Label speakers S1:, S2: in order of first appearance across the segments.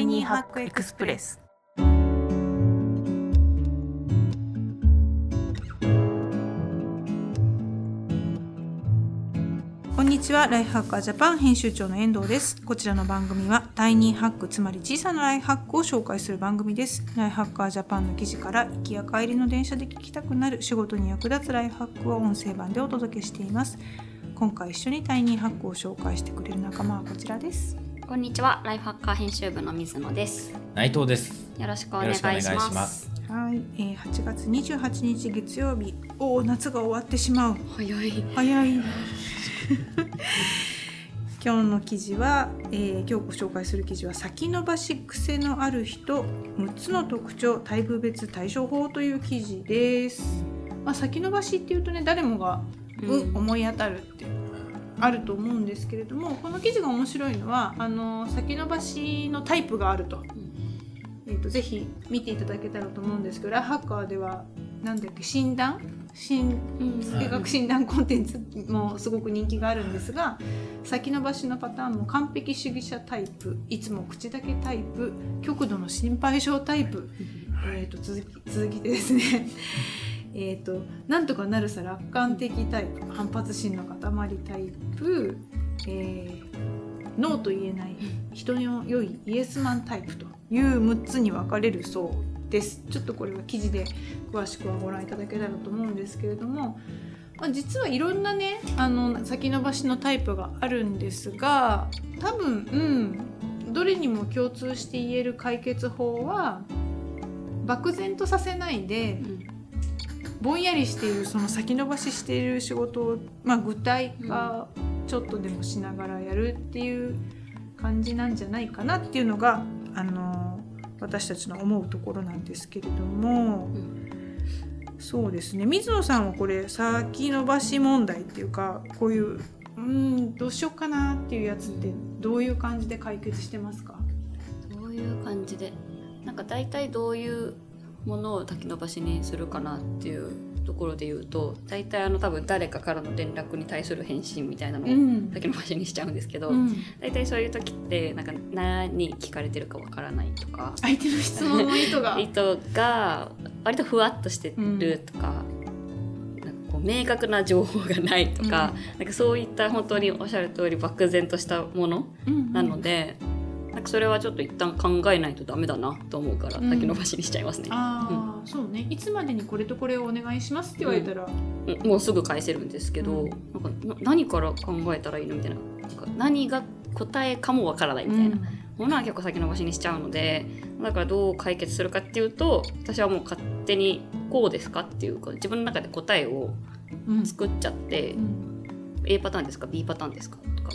S1: イニーハックエクスプレス。こんにちは。ライフハッカージャパン編集長の遠藤です。こちらの番組はタイニーハックつまり小さなライフハックを紹介する番組です。ライフハッカージャパンの記事から行きや帰りの電車で聞きたくなる仕事に役立つライフハックを音声版でお届けしています。今回一緒にタイニーハックを紹介してくれる仲間はこちらです。
S2: こんにちは、ライフハッカー編集部の水野です。
S3: 内藤です。
S2: よろしくお願いします。
S3: ます。
S1: はい、えー、8月28日月曜日。おお夏が終わってしまう。
S2: 早い。
S1: 早い。今日の記事は、えー今日ご紹介する記事は先延ばし癖のある人。6つの特徴。タイプ別対処法という記事です、まあ、先延ばしっていうとね誰もが、うん
S2: うん。
S1: 思い当たるってあると思うんですけれどもこの記事が面白いのはあの先延ばしのタイプがあると,、えー、とぜひ見ていただけたらと思うんですけどラハッカーではなんだっけ診断？診
S2: うん
S1: 性格診断コンテンツもすごく人気があるんですが先延ばしのパターンも完璧主義者タイプいつも口だけタイプ極度の心配性タイプ、えー、と続き続きでですねえーとなんとかなるさ楽観的タイプ反発心の塊タイプ、えーノーと言えない人の良いイエスマンタイプという6つに分かれるそうです。ちょっとこれは記事で詳しくはご覧いただけたらと思うんですけれども、まあ、実はいろんなねあの先延ばしのタイプがあるんですが多分うんどれにも共通して言える解決法は漠然とさせないでぼんやりしているその先延ばししている仕事を、まあ、具体化ちょっとでもしながらやるっていう感じなんじゃないかなっていうのがあの私たちの思うところなんですけれども、そうですね。水野さんはこれ先延ばし問題っていうかこういううんどうしようかなっていうやつってどういう感じで解決してますか？
S2: どういう感じで、なんか大体どういうものを先延ばしにするかなっていうところで言うと、大体あの多分誰かからの連絡に対する返信みたいなのを
S1: ん。
S2: 先延ばしにしちゃうんですけど、
S1: うん。
S2: 大体そういう時ってなんか何聞かれてるかわからないとか。
S1: 相手の質問の意図が。
S2: 意図が割とふわっとしてるとか,、なんかこう明確な情報がないとか,、なんかそういった本当におっしゃる通り漠然としたものなので、なんかそれはちょっと一旦考えないとダメだなと思うから
S1: うん。
S2: 先延ばしにしちゃいますね、
S1: ああ、そうね。いつまでにこれとこれをお願いしますって言われたら、
S2: うん。もうすぐ返せるんですけど、
S1: うん。
S2: なんかな何から考えたらいいのみたいな。なんか何が答えかもわからないみたいな。ものは結構先延ばしにしちゃうのでだからどう解決するかっていうと私はもう勝手にこうですかっていうか自分の中で答えを
S1: うん。
S2: 作っちゃって、
S1: うん。
S2: A パターンですか B パターンですかとか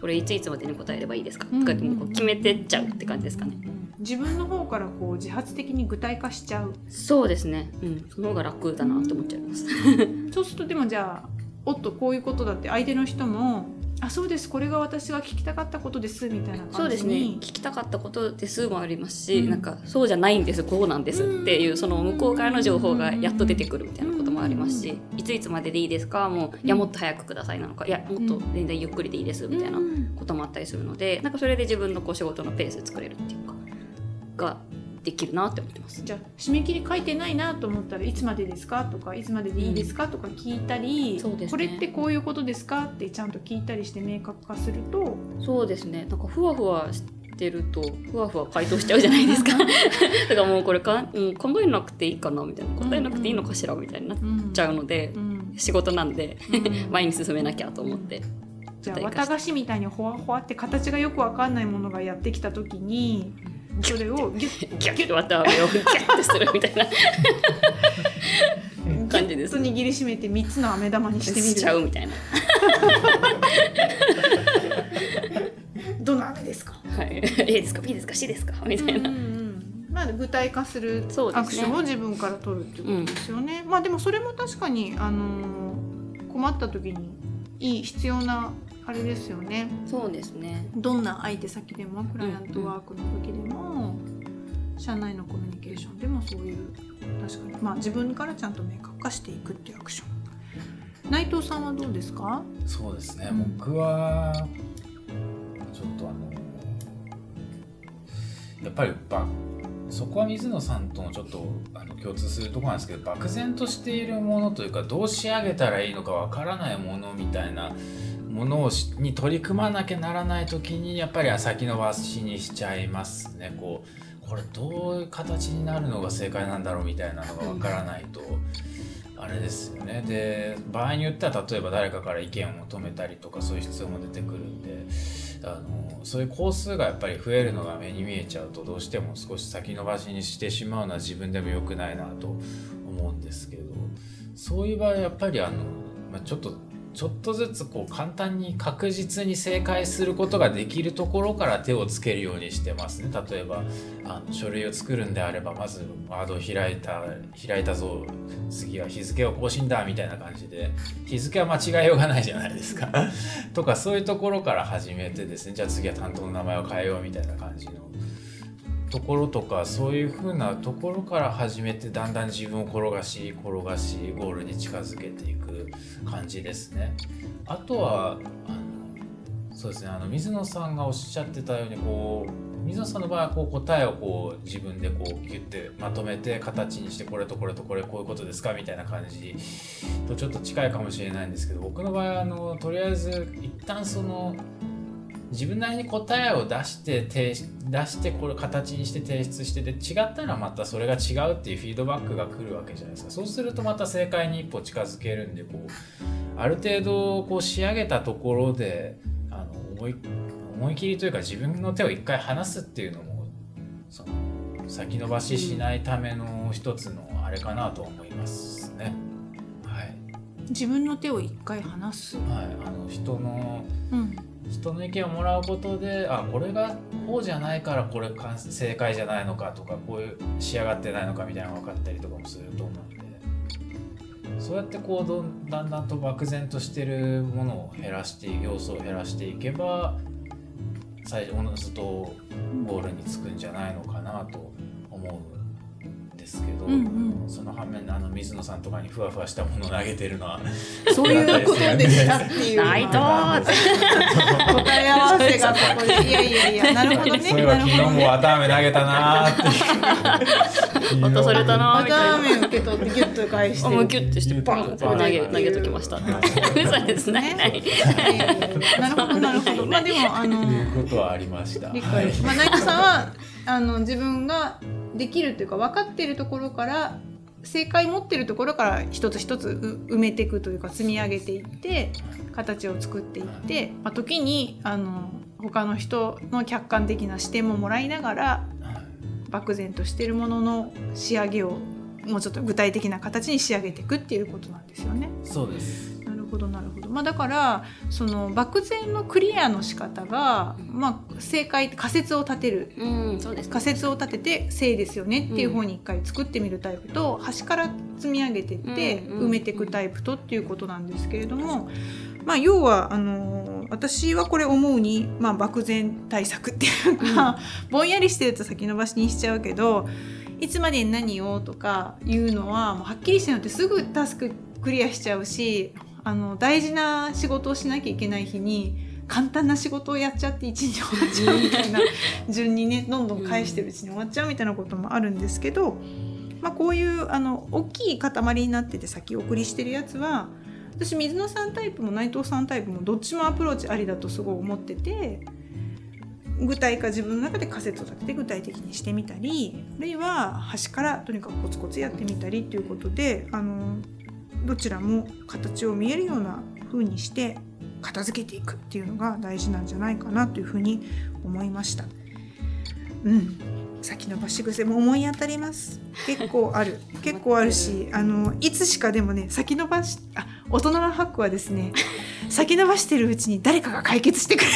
S2: これいついつまでに答えればいいですか？
S1: うん。
S2: とかってもう決めてっちゃうって感じですかね。
S1: 自分の方からこう自発的に具体化しちゃう。
S2: そうですね、うん、その方が楽だなって思っちゃいます。
S1: そうするとでもじゃあおっとこういうことだって相手の人もあそうです。これが私が聞きたかったことですみたいな
S2: そうですね。聞きたかったことですもありますし、
S1: うん。
S2: なんかそうじゃないんです。こうなんですっていう
S1: うん。
S2: その向こうからの情報がやっと出てくるみたいなこともありますし、いついつまででいいですか？もういやもっと早くください。なのかいやもっと全然ゆっくりでいいですみたいな
S1: うん。
S2: こともあったりするのでなんかそれで自分のこう仕事のペース作れるっていうかができるなって思ってます。
S1: じゃあ締め切り書いてないなと思ったらいつまでですか？とかいつまででいいですか？とか聞いたり、
S2: ね。
S1: これってこういうことですか？ってちゃんと聞いたりして明確化すると。
S2: そうですね。なんかふわふわしてるとふわふわ回答しちゃうじゃないですか。だからもうこれか、うん、考えなくていいかなみたいな。答えなくていいのかしらみたいになっ
S1: うん
S2: ちゃうので、
S1: うん。
S2: 仕事なんで
S1: うん。
S2: 前に進めなきゃと思って、
S1: じゃあ綿菓子みたいにほわほわって形がよくわかんないものがやってきた時にそれをギュッ
S2: ギュッと綿あめを ギュッてするみたいな。感じです
S1: ギュッと握りしめて3つの飴玉にしてみ
S2: しちゃ
S1: る
S2: うみたいな
S1: ですか？
S2: はい。A ですか？B ですか？C ですか？みたいな、
S1: うんうんうん。まあ、具体化するアクションを自分から取るってことですよね。まあでもそれも確かに、あのー困った時にいい必要なあれですよね。
S2: そうですね。
S1: どんな相手先でもクライアントワークの時でも、社内のコミュニケーションでもそういう確かに。まあ自分からちゃんと明確化していくっていうアクション。内藤さんはどうですか？
S3: そうですね、
S1: うん
S3: 僕はやっぱりばそこは水野さんとのちょっとあの共通するとこなんですけど漠然としているものというかどう仕上げたらいいのかわからないものみたいなものをに取り組まなきゃならない時にやっぱり先延ばしにしちゃいますねこうこれどういう形になるのが正解なんだろうみたいなのがわからないと。あれですよねで場合によっては例えば誰かから意見を求めたりとかそういう必要も出てくるんであのそういう工数がやっぱり増えるのが目に見えちゃうとどうしても少し先延ばしにしてしまうのは自分でも良くないなと思うんですけどそういう場合やっぱりあの、まあ、ちょっとちょっとずつこう簡単に確実に正解することができるところから手をつけるようにしてますね。例えばあの書類を作るんであればまずワードを開いた開いたぞ次は日付を更新だみたいな感じで日付は間違いようがないじゃないですか。とかそういうところから始めてですね。じゃあ次は担当の名前を変えようみたいな感じの。ところとかそういう風なところから始めてだんだん自分を転がし転がしゴールに近づけていく感じですね。あとはあのそうですねあの水野さんがおっしゃってたようにこう水野さんの場合はこう答えをこう自分でこうギュッてまとめて形にしてこれとこれとこれこういうことですかみたいな感じとちょっと近いかもしれないんですけど僕の場合はあのとりあえず一旦その自分なりに答えを出して出してこれ形にして提出してで違ったらまたそれが違うっていうフィードバックが来るわけじゃないですか。そうするとまた正解に一歩近づけるんでこうある程度こう仕上げたところであの思い思い切りというか自分の手を一回離すっていうのもその先延ばししないための一つのあれかなと思いますね。はい、
S1: 自分の手を一回離す、
S3: はい、あの人の、うん人の意見をもらうことであこれがこうじゃないからこれ正解じゃないのかとかこういう仕上がってないのかみたいなのが分かったりとかもすると思うんで。そうやってこうだんだんと漠然としてるものを減らして要素を減らしていけば最おのずとゴールにつくんじゃないのかなと思うで。すけど、うんうん、その反面あの水野さんとかにふわふわしたものを投げてるのは
S1: そういうことでしたっていう。
S2: ないと
S1: 答え合わせがここでいやいやいやなるほどね。
S3: そういえば昨日も綿あめ投げたなって。
S2: 渡されたな
S1: 綿あめ受け取ってギュッと返して
S2: もうギュッてしてパン投げ投げときました。嘘です。ね。
S1: なるほどなるほど。まあでもあの
S3: いうことはありました。
S1: 理解まあ内藤さんはあの自分ができるというか分かっているところから正解持ってるところから一つ一つ埋めていくというか積み上げていって形を作っていって、まあ、時にあの他の人の客観的な視点ももらいながら漠然としてるものの仕上げをもうちょっと具体的な形に仕上げていくっていうことなんですよね。
S3: そうです
S1: ほどなるほど、まあ、だからその漠然のクリアの仕方が、まあ、正解仮説を立てる、
S2: うん、そうです、
S1: 仮説を立てて正ですよねっていう方に一回作ってみるタイプと、端から積み上げてって埋めていくタイプとっていうことなんですけれども、まあ、要はあの私はこれ思うに、まあ、漠然対策っていうか、うん、ぼんやりしてると先延ばしにしちゃうけどいつまでに何をとかいうのはもうはっきりしてるのってすぐタスククリアしちゃうしあの大事な仕事をしなきゃいけない日に簡単な仕事をやっちゃって一日終わっちゃうみたいな 順にねどんどん返してるうちに終わっちゃうみたいなこともあるんですけど、まあ、こういうあの大きい塊になってて先送りしてるやつは私水野さんタイプも内藤さんタイプもどっちもアプローチありだとすごい思ってて。具体化自分の中で仮説を立てて具体的にしてみたりあるいは端からとにかくコツコツやってみたりということであのどちらも形を見えるような風にして片付けていくっていうのが大事なんじゃないかなというふうに思いました。うん。先延ばし癖も思い当たります。結構ある。結構あるしあのいつしかでもね先延ばしあ大人のハックはですね先延ばしてるうちに誰かが解決してくれる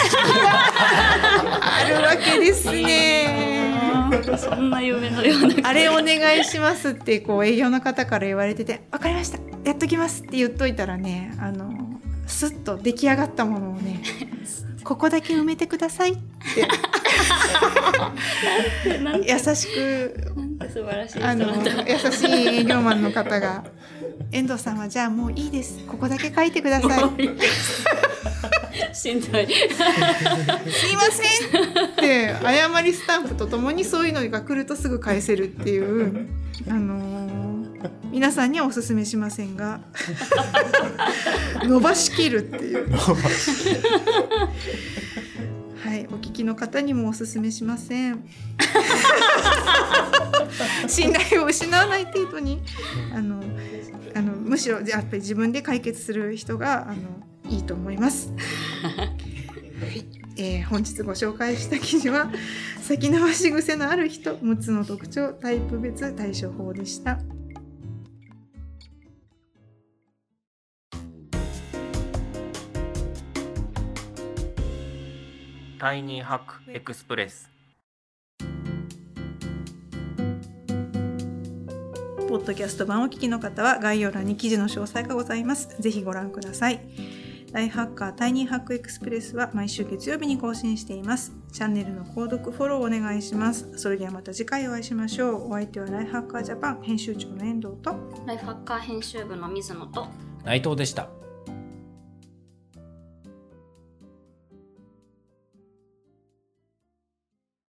S2: そんな夢のような
S1: あれお願いしますってこう営業の方から言われてて分かりました。やっときますって言っといたらねあのスッと出来上がったものをね ここだけ埋めてくださいって。優しく
S2: 素晴らしい
S1: あの優しい営業マンの方が遠藤さんはじゃあもういいです。ここだけ書いてください
S2: しんどい。
S1: すいませんって謝りスタンプとともにそういうのが来るとすぐ返せるっていうあのー、皆さんにはおすすめしませんが伸ばしきるっていう。はいお聞きの方にもおすすめしません。信頼を失わない程度にあのあのむしろやっぱり自分で解決する人があのいいと思います。はいえー、本日ご紹介した記事は先延ばし癖のある人6つの特徴タイプ別対処法でした。
S4: タイニーハックエクスプレス
S1: ポッドキャスト版をお聞きの方は概要欄に記事の詳細がございます。ぜひご覧ください。ライフハッカータイニーハックエクスプレスは毎週月曜日に更新しています。チャンネルの購読、フォローお願いします。それではまた次回お会いしましょう。お相手はライフハッカージャパン編集長の遠藤と
S2: ライフハッカー編集部の水野と
S3: 内藤でした。